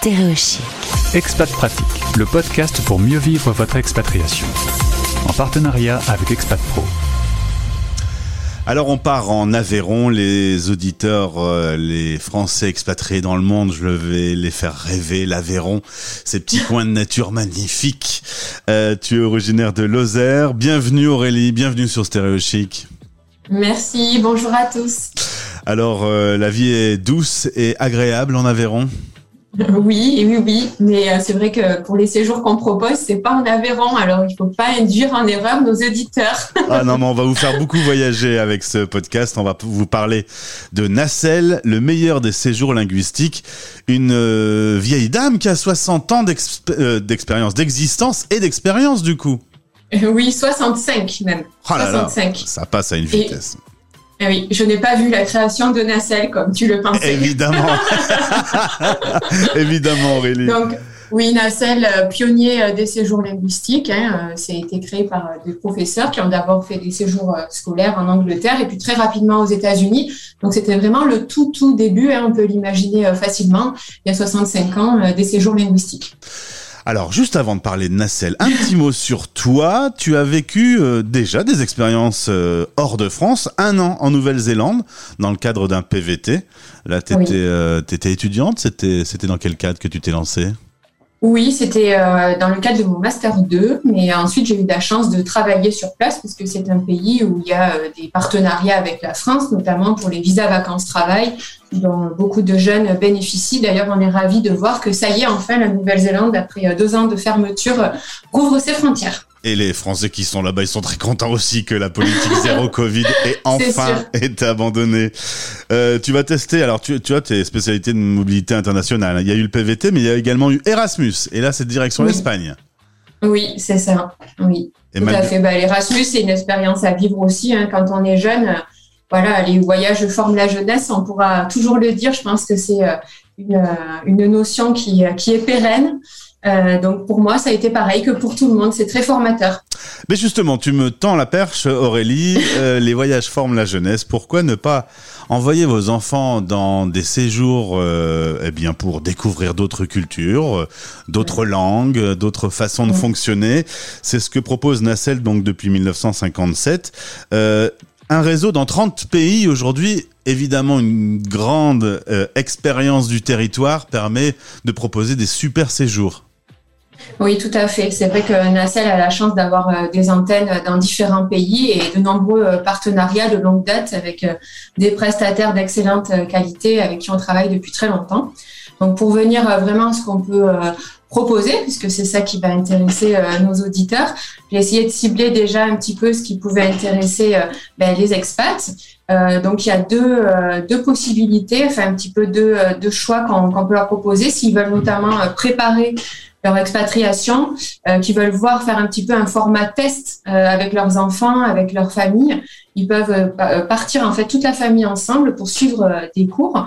Stéréochic. Expat Pratique, le podcast pour mieux vivre votre expatriation. En partenariat avec Expat Pro. Alors on part en Aveyron, les auditeurs, euh, les Français expatriés dans le monde, je vais les faire rêver, l'Aveyron, ces petits coins de nature magnifiques. Euh, tu es originaire de Lozère, bienvenue Aurélie, bienvenue sur Stéréo Chic. Merci, bonjour à tous. Alors euh, la vie est douce et agréable en Aveyron? Oui, oui, oui, mais euh, c'est vrai que pour les séjours qu'on propose, c'est pas en Aveyron, alors il faut pas induire en erreur nos auditeurs. ah non, mais on va vous faire beaucoup voyager avec ce podcast. On va vous parler de Nacelle, le meilleur des séjours linguistiques, une euh, vieille dame qui a 60 ans euh, d'expérience, d'existence et d'expérience du coup. Oui, 65 même. Oh là 65. ça passe à une vitesse. Eh oui, je n'ai pas vu la création de Nacelle comme tu le pensais. Évidemment. Évidemment, Aurélie. Donc, oui, Nacelle, euh, pionnier euh, des séjours linguistiques. Hein, c'est euh, été créé par des professeurs qui ont d'abord fait des séjours scolaires en Angleterre et puis très rapidement aux États-Unis. Donc, c'était vraiment le tout, tout début. Hein, on peut l'imaginer facilement, il y a 65 ans, des séjours linguistiques. Alors, juste avant de parler de Nacelle, un petit mot sur toi. Tu as vécu euh, déjà des expériences euh, hors de France, un an en Nouvelle-Zélande, dans le cadre d'un PVT. Là, tu étais, euh, étudiante. C'était dans quel cadre que tu t'es lancée? Oui, c'était dans le cadre de mon master 2, mais ensuite j'ai eu la chance de travailler sur place parce que c'est un pays où il y a des partenariats avec la France, notamment pour les visas vacances-travail dont beaucoup de jeunes bénéficient. D'ailleurs, on est ravis de voir que ça y est, enfin, la Nouvelle-Zélande, après euh, deux ans de fermeture, euh, rouvre ses frontières. Et les Français qui sont là-bas, ils sont très contents aussi que la politique zéro Covid ait enfin été abandonnée. Euh, tu vas tester, alors tu, tu as tes spécialités de mobilité internationale. Il y a eu le PVT, mais il y a également eu Erasmus. Et là, c'est direction l'Espagne. Oui, c'est ça. Oui, tout à fait. Bah, L'Erasmus, c'est une expérience à vivre aussi. Hein. Quand on est jeune, voilà, les voyages forment la jeunesse, on pourra toujours le dire. Je pense que c'est euh, euh, une, notion qui, qui est pérenne. Donc pour moi, ça a été pareil que pour tout le monde. C'est très formateur. Mais justement, tu me tends la perche, Aurélie. les voyages forment la jeunesse. Pourquoi ne pas envoyer vos enfants dans des séjours, eh bien, pour découvrir d'autres cultures, d'autres langues, d'autres façons de fonctionner? C'est ce que propose Nacelle donc depuis 1957 un réseau dans 30 pays aujourd'hui. Évidemment, une grande euh, expérience du territoire permet de proposer des super séjours. Oui, tout à fait. C'est vrai que Nacelle a la chance d'avoir euh, des antennes dans différents pays et de nombreux euh, partenariats de longue date avec des prestataires d'excellente qualité avec qui on travaille depuis très longtemps. Donc pour venir vraiment à ce qu'on peut proposer, puisque c'est ça qui va intéresser euh, nos auditeurs. J'ai essayé de cibler déjà un petit peu ce qui pouvait intéresser euh, ben, les expats. Euh, donc il y a deux, deux possibilités, enfin un petit peu deux, deux choix qu'on peut leur proposer s'ils veulent notamment préparer leur expatriation, qui veulent voir faire un petit peu un format test avec leurs enfants, avec leur famille. Ils peuvent partir en fait toute la famille ensemble pour suivre des cours,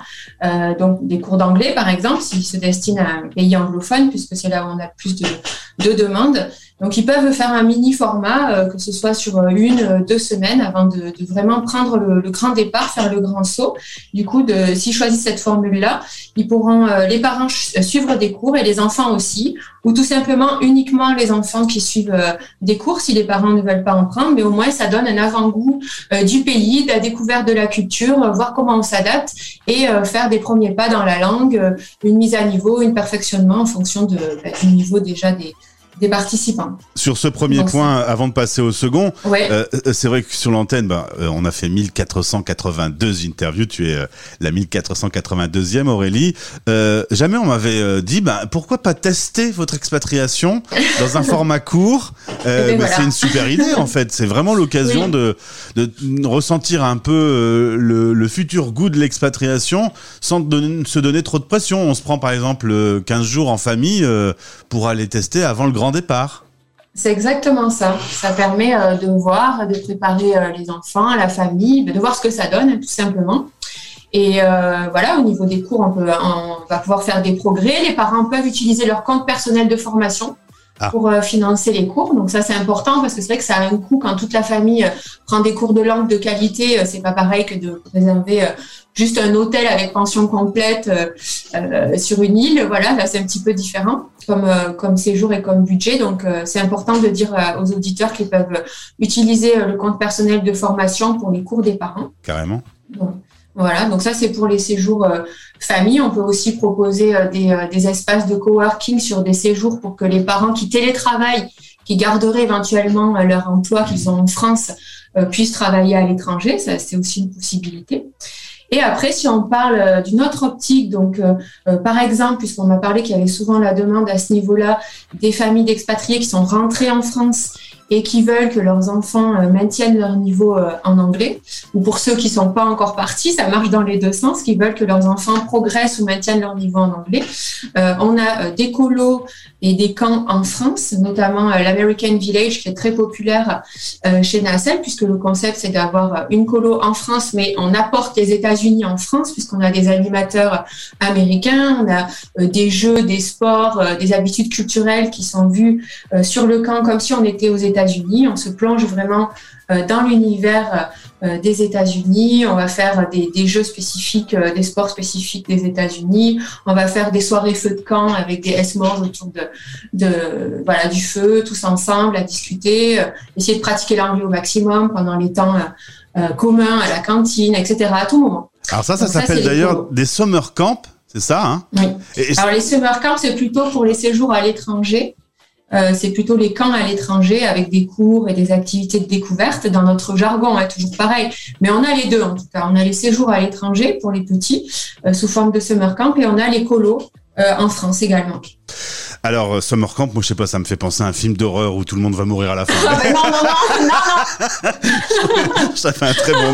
donc des cours d'anglais par exemple, s'ils se destinent à un pays anglophone, puisque c'est là où on a plus de demandes. Donc, ils peuvent faire un mini format, euh, que ce soit sur euh, une, euh, deux semaines, avant de, vraiment prendre le, grand départ, faire le grand saut. Du coup, s'ils choisissent cette formule-là, ils pourront, les parents suivre des cours et les enfants aussi, ou tout simplement uniquement les enfants qui suivent des cours si les parents ne veulent pas en prendre, mais au moins ça donne un avant-goût du pays, de la découverte de la culture, voir comment on s'adapte et faire des premiers pas dans la langue, une mise à niveau, un perfectionnement en fonction de, bah, du niveau déjà des, des participants. Sur ce premier point, avant de passer au second, euh, euh, c'est vrai que sur l'antenne, bah, euh, on a fait 1482 interviews. Tu es la 1482e, Aurélie. jamais on m'avait dit, bah, pourquoi pas tester votre expatriation dans un format court? Eh ben bah, C'est une super idée, en fait. C'est vraiment l'occasion de, de, ressentir un peu le, le, futur goût de l'expatriation sans se donner trop de pression. On se prend par exemple 15 jours en famille pour aller tester avant le grand départ. C'est exactement ça. Ça permet euh, de voir, de préparer euh, les enfants, la famille, de voir ce que ça donne, tout simplement. Et euh, voilà, au niveau des cours, on, va pouvoir faire des progrès. Les parents peuvent utiliser leur compte personnel de formation ah. pour financer les cours. Donc ça, c'est important parce que c'est vrai que ça a un coût quand toute la famille prend des cours de langue de qualité. C'est pas pareil que de réserver juste un hôtel avec pension complète sur une île. Voilà, là, c'est un petit peu différent comme, comme séjour et comme budget. Donc c'est important de dire aux auditeurs qu'ils peuvent utiliser le compte personnel de formation pour les cours des parents. Carrément. Voilà, donc ça c'est pour les séjours euh, famille. On peut aussi proposer euh, euh, des, espaces de coworking sur des séjours pour que les parents qui télétravaillent, qui garderaient éventuellement leur emploi qu'ils ont en France, puissent travailler à l'étranger. Ça c'est aussi une possibilité. Et après, si on parle d'une autre optique, donc par exemple, puisqu'on m'a parlé qu'il y avait souvent la demande à ce niveau-là des familles d'expatriés qui sont rentrées en France et qui veulent que leurs enfants euh, maintiennent leur niveau euh, en anglais, ou pour ceux qui sont pas encore partis, ça marche dans les deux sens, qui veulent que leurs enfants progressent ou maintiennent leur niveau en anglais. Euh, on a des colos et des camps en France, notamment l'American Village qui est très populaire chez Nacelle, puisque le concept c'est d'avoir une colo en France, mais on apporte les États-Unis en France, puisqu'on a des animateurs américains, on a des jeux, des sports, des habitudes culturelles qui sont vues sur le camp comme si on était aux États-Unis unis On se plonge vraiment euh, dans l'univers euh, des États-Unis. On va faire des, jeux spécifiques, euh, des sports spécifiques des États-Unis. On va faire des soirées feu de camp avec des S-morts autour de, de, voilà, du feu, tous ensemble, à discuter, essayer de pratiquer l'anglais au maximum pendant les temps communs à la cantine, etc. à tout moment. Alors ça, ça s'appelle d'ailleurs des summer camps, c'est ça hein? Oui. Alors les summer camps, c'est plutôt pour les séjours à l'étranger. Euh, c'est plutôt les camps à l'étranger avec des cours et des activités de découverte. Dans notre jargon, hein, toujours pareil. Mais on a les deux en tout cas. On a les séjours à l'étranger pour les petits euh, sous forme de summer camp et on a les colos euh, en France également. Alors, euh, Summer Camp, moi, je sais pas, ça me fait penser à un film d'horreur où tout le monde va mourir à la fin. Ah, non, non, non, non, non. ça fait un très bon.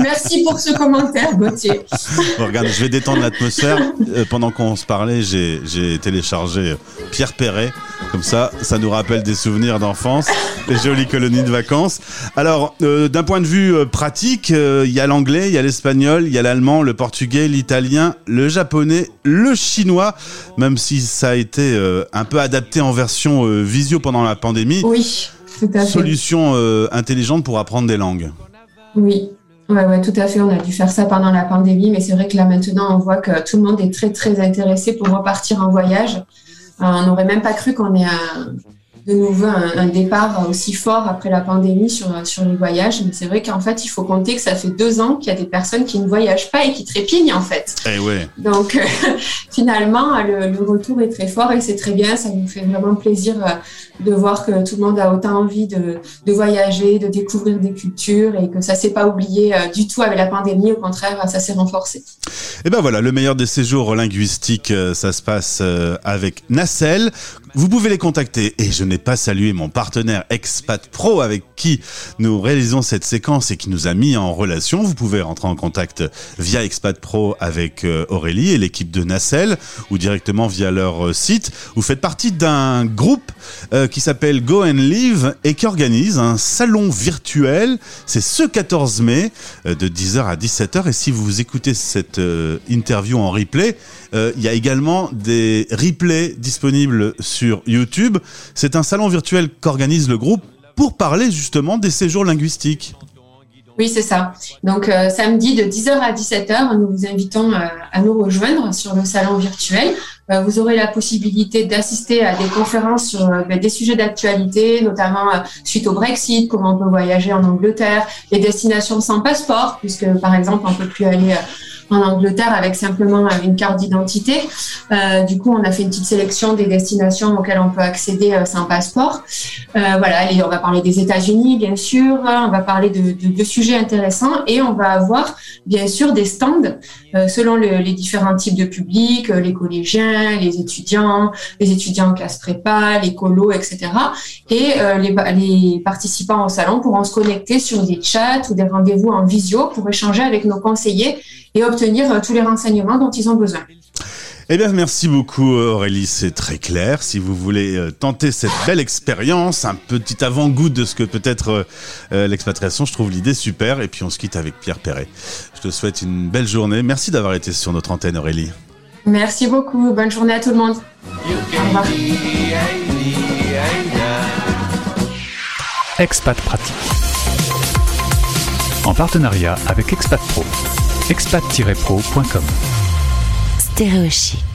Merci pour ce commentaire, Gauthier. Bon, regarde, je vais détendre l'atmosphère. Euh, pendant qu'on se parlait, j'ai téléchargé Pierre Perret. Comme ça, ça nous rappelle des souvenirs d'enfance, des jolies colonies de vacances. Alors, euh, d'un point de vue pratique, il y a l'anglais, il y a l'espagnol, il y a l'allemand, le portugais, l'italien, le japonais, le chinois, même si ça a été euh, un peu adapté en version euh, visio pendant la pandémie. Oui, tout à fait. Solution euh, intelligente pour apprendre des langues. Oui. Ouais, ouais, tout à fait. On a dû faire ça pendant la pandémie, mais c'est vrai que là maintenant, on voit que tout le monde est très, très intéressé pour repartir en voyage. on n'aurait même pas cru qu'on ait un, de nouveau un, départ aussi fort après la pandémie sur, sur les voyages. Mais c'est vrai qu'en fait, il faut compter que ça fait deux ans qu'il y a des personnes qui ne voyagent pas et qui trépignent en fait. Eh ouais. Donc euh, finalement, le, le, retour est très fort et c'est très bien. Ça nous fait vraiment plaisir euh, de voir que tout le monde a autant envie de, de voyager, de découvrir des cultures et que ça s'est pas oublié euh, du tout avec la pandémie. Au contraire, ça s'est renforcé. Et ben voilà, le meilleur des séjours linguistiques, ça se passe avec Nacelle. Vous pouvez les contacter et je n'ai pas salué mon partenaire Expat Pro avec qui nous réalisons cette séquence et qui nous a mis en relation. Vous pouvez rentrer en contact via Expat Pro avec euh, Aurélie et l'équipe de Nacelle ou directement via leur euh, site. Vous faites partie d'un groupe euh, qui s'appelle Go and Live et qui organise un salon virtuel. C'est ce 14 mai de 10h à 17h et si vous écoutez cette interview en replay, il y a également des replays disponibles sur YouTube. C'est un salon virtuel qu'organise le groupe pour parler justement des séjours linguistiques. Oui, c'est ça. Donc euh, samedi de 10h à 17h, nous vous invitons euh, à nous rejoindre sur le salon virtuel. Euh, vous aurez la possibilité d'assister à des conférences sur ben, des sujets d'actualité, notamment suite au Brexit, comment on peut voyager en Angleterre, les destinations sans passeport, puisque par exemple on peut plus aller en Angleterre avec simplement une carte d'identité. Euh, du coup, on a fait une petite sélection des destinations auxquelles on peut accéder euh, sans passeport. Euh, voilà, et on va parler des États-Unis, bien sûr. On va parler de, de, de, sujets intéressants et on va avoir, bien sûr, des stands selon le, les différents types de publics, les collégiens, les étudiants, les étudiants en classe prépa, les colos, etc. Et les, les participants au salon pourront se connecter sur des chats ou des rendez-vous en visio pour échanger avec nos conseillers et obtenir euh, tous les renseignements dont ils ont besoin. Eh bien, merci beaucoup Aurélie, c'est très clair. Si vous voulez euh, tenter cette belle expérience, un petit avant-goût de ce que peut être euh, l'expatriation, je trouve l'idée super. Et puis on se quitte avec Pierre Perret. Je te souhaite une belle journée. Merci d'avoir été sur notre antenne Aurélie. Merci beaucoup. Bonne journée à tout le monde. Au revoir. Expat Pratique. En partenariat avec Expat Pro. expat-pro.com. Stéréochic.